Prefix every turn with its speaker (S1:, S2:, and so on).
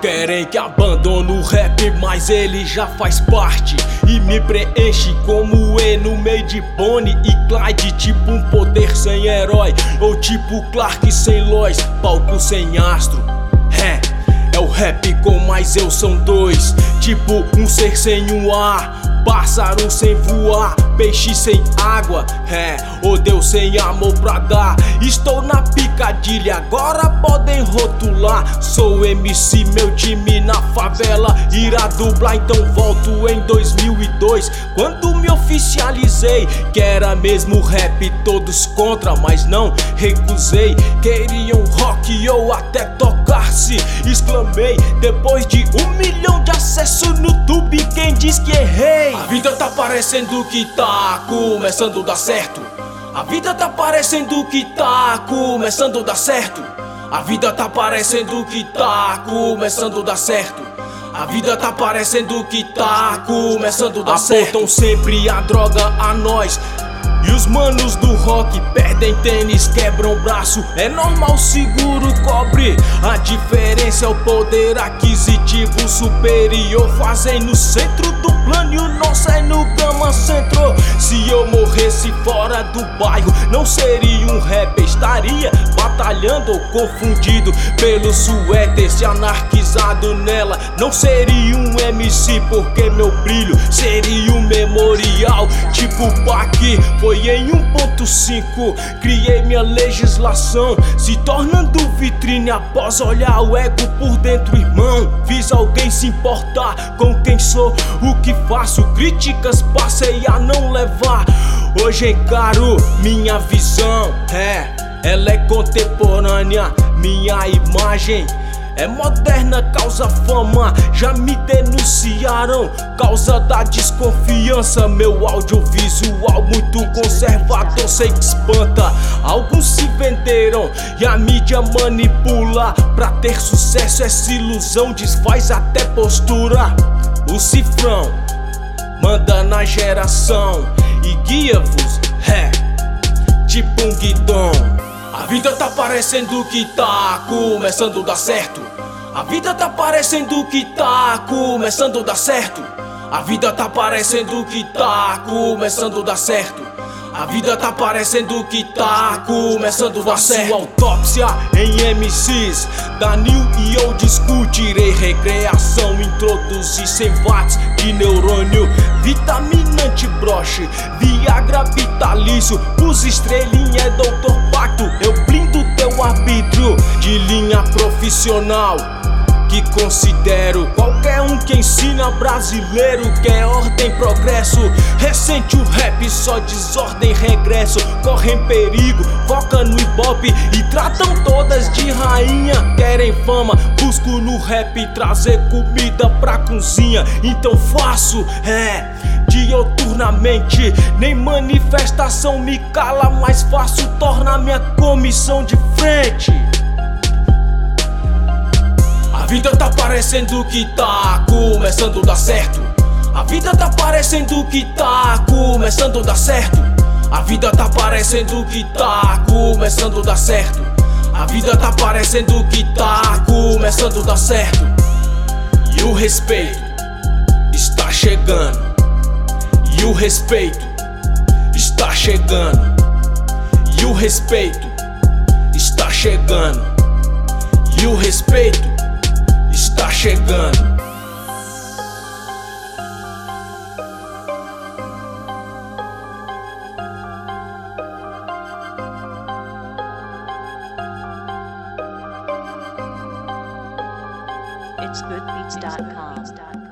S1: Querem que abandone o rap, mas ele já faz parte. E me preenche como E no meio de Bonnie e Clyde Tipo um poder sem herói, ou tipo Clark sem Lois Palco sem astro, rap com mais eu são dois Tipo um ser sem um ar Pássaro sem voar, peixe sem água, é, o Deus sem amor pra dar. Estou na picadilha, agora podem rotular. Sou MC, meu time na favela irá dublar. Então volto em 2002, quando me oficializei. Que era mesmo rap, todos contra, mas não recusei. Queriam rock ou até tocar-se, exclamei. Depois de um milhão de acessos no YouTube, quem diz que errei? A vida tá parecendo que tá começando a dar certo. A vida tá parecendo que tá começando a dar certo. A vida tá parecendo que tá começando a dar certo. A vida tá parecendo que tá começando a dar certo. Apontam sempre a droga a nós. E os manos do rock perdem tênis, quebram braço. É normal, seguro cobre. A diferença é o poder aquisitivo superior. Fazem no centro do plano e o nosso é no gama centro. Se eu morresse fora do bairro, não seria um rap, estaria batalhando confundido pelo suéter se anarquizado nela. Não seria um MC, porque meu brilho seria um memorial. Tipo Pac, foi em 1.5. Criei minha legislação, se tornando vitrine após olhar o ego por dentro, irmão. Fiz alguém se importar com quem sou, o que faço. Críticas passei a não levar. Hoje encaro minha visão, é, ela é contemporânea, minha imagem. É moderna, causa fama, já me denunciaram. Causa da desconfiança, meu audiovisual muito conservador, sei que espanta. Alguns se venderam e a mídia manipula. Pra ter sucesso, essa ilusão desfaz até postura. O cifrão manda na geração e guia-vos, é, tipo um guidão. A vida tá parecendo que tá começando a dar certo. A vida tá parecendo que tá começando a dar certo. A vida tá parecendo que tá começando a dar certo. A vida tá parecendo que tá começando a dar certo. autópsia em MCs. Danil e eu discutirei recreação. Introduzir 100 watts de neurônio. Vitaminante broche. Viagra vitalício. Os estrelinha é doutor Pacto. De linha profissional que considero Qualquer um que ensina brasileiro Quer ordem, progresso Recente o rap, só desordem, regresso Correm perigo, foca no ibope E tratam todas de rainha Querem fama, busco no rap Trazer comida pra cozinha Então faço, é dioturnamente. Nem manifestação me cala, mais fácil torna minha comissão de frente. Parecendo que tá começando a dar certo. A vida tá parecendo que tá começando a dar certo. A vida tá parecendo que tá começando a dar certo. A vida tá parecendo que tá começando a dar certo. E o respeito está chegando. E o respeito está chegando. E o respeito está chegando. E o respeito chegando.
S2: It's goodbeats.com.